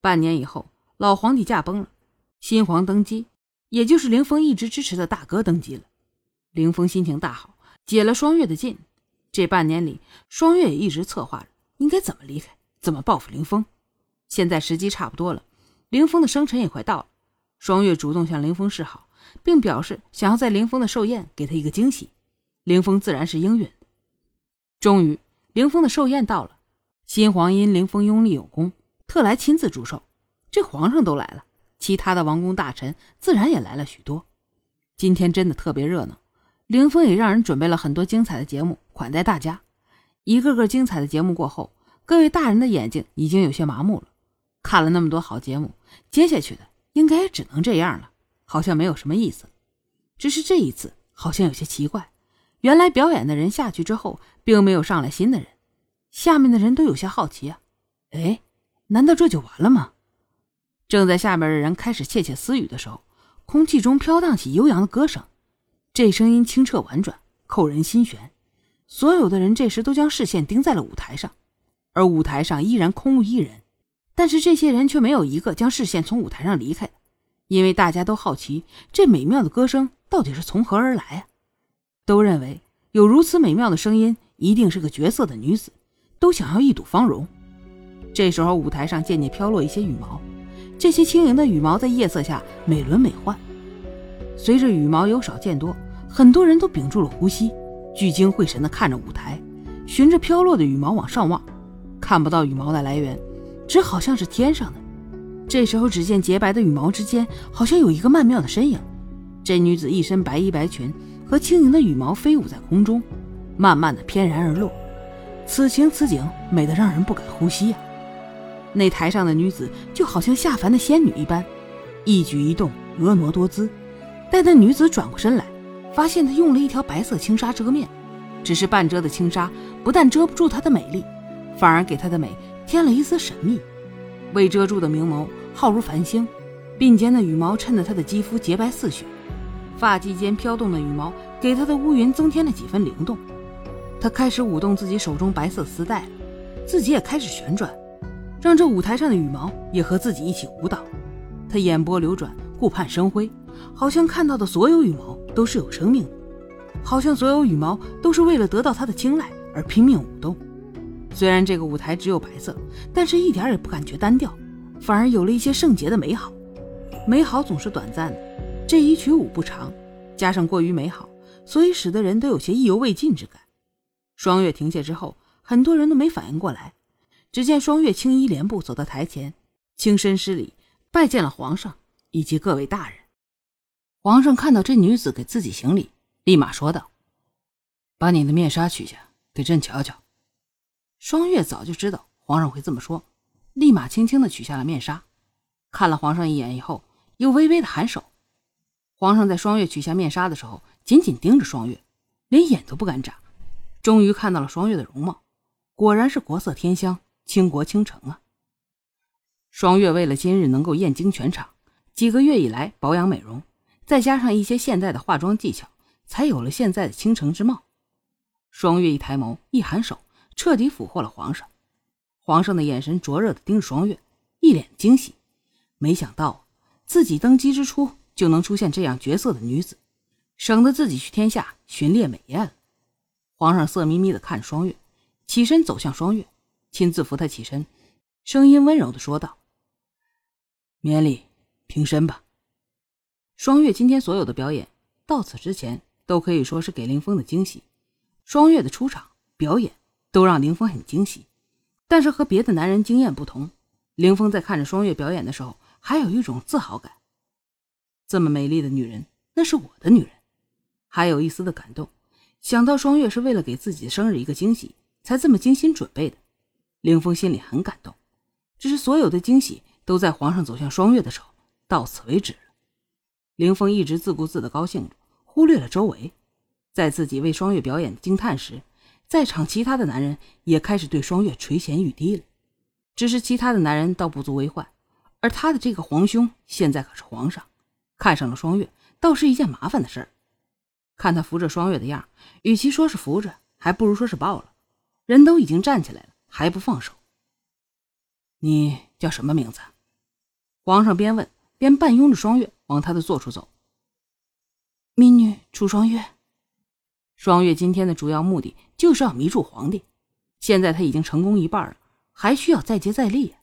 半年以后，老皇帝驾崩了，新皇登基，也就是凌风一直支持的大哥登基了。凌风心情大好，解了双月的禁。这半年里，双月也一直策划着应该怎么离开，怎么报复凌风。现在时机差不多了，凌风的生辰也快到了。双月主动向凌风示好，并表示想要在凌风的寿宴给他一个惊喜。凌风自然是应允。终于，凌风的寿宴到了，新皇因凌风拥立有功，特来亲自祝寿。这皇上都来了，其他的王公大臣自然也来了许多。今天真的特别热闹，凌风也让人准备了很多精彩的节目款待大家。一个个精彩的节目过后，各位大人的眼睛已经有些麻木了。看了那么多好节目，接下去的应该也只能这样了，好像没有什么意思。只是这一次好像有些奇怪，原来表演的人下去之后，并没有上来新的人，下面的人都有些好奇啊。哎，难道这就完了吗？正在下面的人开始窃窃私语的时候，空气中飘荡起悠扬的歌声，这声音清澈婉转，扣人心弦。所有的人这时都将视线盯在了舞台上，而舞台上依然空无一人。但是这些人却没有一个将视线从舞台上离开，因为大家都好奇这美妙的歌声到底是从何而来啊！都认为有如此美妙的声音，一定是个绝色的女子，都想要一睹芳容。这时候，舞台上渐渐飘落一些羽毛，这些轻盈的羽毛在夜色下美轮美奂。随着羽毛由少见多，很多人都屏住了呼吸，聚精会神地看着舞台，循着飘落的羽毛往上望，看不到羽毛的来源。只好像是天上的。这时候，只见洁白的羽毛之间，好像有一个曼妙的身影。这女子一身白衣白裙，和轻盈的羽毛飞舞在空中，慢慢的翩然而落。此情此景，美得让人不敢呼吸啊！那台上的女子就好像下凡的仙女一般，一举一动婀娜多姿。待那女子转过身来，发现她用了一条白色轻纱遮面，只是半遮的轻纱，不但遮不住她的美丽，反而给她的美。添了一丝神秘，未遮住的明眸浩如繁星，鬓间的羽毛衬得她的肌肤洁白似雪，发髻间飘动的羽毛给她的乌云增添了几分灵动。她开始舞动自己手中白色丝带，自己也开始旋转，让这舞台上的羽毛也和自己一起舞蹈。她眼波流转，顾盼生辉，好像看到的所有羽毛都是有生命的，好像所有羽毛都是为了得到他的青睐而拼命舞动。虽然这个舞台只有白色，但是一点也不感觉单调，反而有了一些圣洁的美好。美好总是短暂的，这一曲舞不长，加上过于美好，所以使得人都有些意犹未尽之感。双月停下之后，很多人都没反应过来。只见双月青衣莲步走到台前，轻身施礼，拜见了皇上以及各位大人。皇上看到这女子给自己行礼，立马说道：“把你的面纱取下，给朕瞧瞧。”双月早就知道皇上会这么说，立马轻轻的取下了面纱，看了皇上一眼以后，又微微的颔首。皇上在双月取下面纱的时候，紧紧盯着双月，连眼都不敢眨。终于看到了双月的容貌，果然是国色天香、倾国倾城啊！双月为了今日能够艳惊全场，几个月以来保养美容，再加上一些现代的化妆技巧，才有了现在的倾城之貌。双月一抬眸，一颔首。彻底俘获了皇上，皇上的眼神灼热的盯着双月，一脸惊喜。没想到自己登基之初就能出现这样绝色的女子，省得自己去天下寻猎美艳了。皇上色眯眯的看双月，起身走向双月，亲自扶她起身，声音温柔的说道：“免礼，平身吧。”双月今天所有的表演，到此之前都可以说是给林峰的惊喜。双月的出场表演。都让林峰很惊喜，但是和别的男人经验不同，林峰在看着双月表演的时候，还有一种自豪感。这么美丽的女人，那是我的女人，还有一丝的感动。想到双月是为了给自己的生日一个惊喜，才这么精心准备的，凌风心里很感动。只是所有的惊喜都在皇上走向双月的时候到此为止了。凌风一直自顾自的高兴着，忽略了周围，在自己为双月表演惊叹时。在场其他的男人也开始对双月垂涎欲滴了，只是其他的男人倒不足为患，而他的这个皇兄现在可是皇上，看上了双月倒是一件麻烦的事儿。看他扶着双月的样，与其说是扶着，还不如说是抱了。人都已经站起来了，还不放手。你叫什么名字？皇上边问边半拥着双月往他的座处走。民女楚双月。双月今天的主要目的就是要迷住皇帝，现在他已经成功一半了，还需要再接再厉。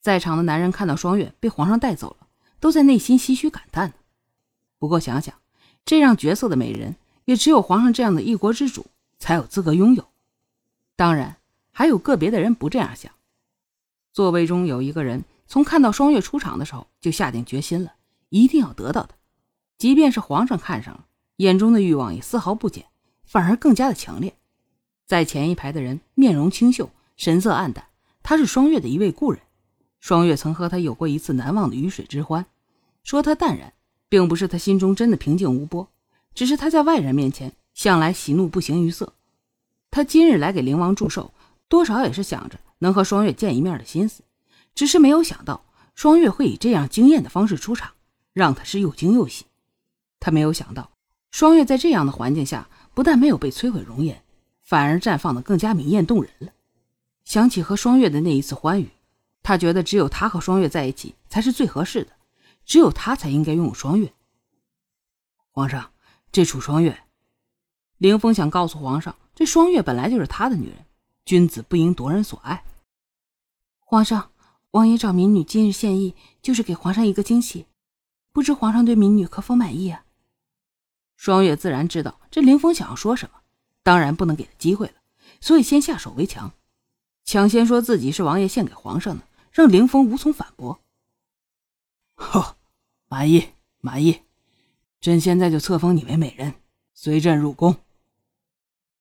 在场的男人看到双月被皇上带走了，都在内心唏嘘感叹。不过想想，这样绝色的美人，也只有皇上这样的一国之主才有资格拥有。当然，还有个别的人不这样想。座位中有一个人，从看到双月出场的时候就下定决心了，一定要得到她。即便是皇上看上了，眼中的欲望也丝毫不减，反而更加的强烈。在前一排的人面容清秀，神色黯淡，他是双月的一位故人。双月曾和他有过一次难忘的鱼水之欢，说他淡然，并不是他心中真的平静无波，只是他在外人面前向来喜怒不形于色。他今日来给灵王祝寿，多少也是想着能和双月见一面的心思，只是没有想到双月会以这样惊艳的方式出场，让他是又惊又喜。他没有想到，双月在这样的环境下，不但没有被摧毁容颜，反而绽放的更加明艳动人了。想起和双月的那一次欢愉，他觉得只有他和双月在一起才是最合适的，只有他才应该拥有双月。皇上，这楚双月，凌风想告诉皇上，这双月本来就是他的女人，君子不应夺人所爱。皇上，王爷找民女今日献艺，就是给皇上一个惊喜，不知皇上对民女可否满意啊？双月自然知道这林峰想要说什么，当然不能给他机会了，所以先下手为强，抢先说自己是王爷献给皇上的，让林峰无从反驳。呵，满意满意，朕现在就册封你为美人，随朕入宫。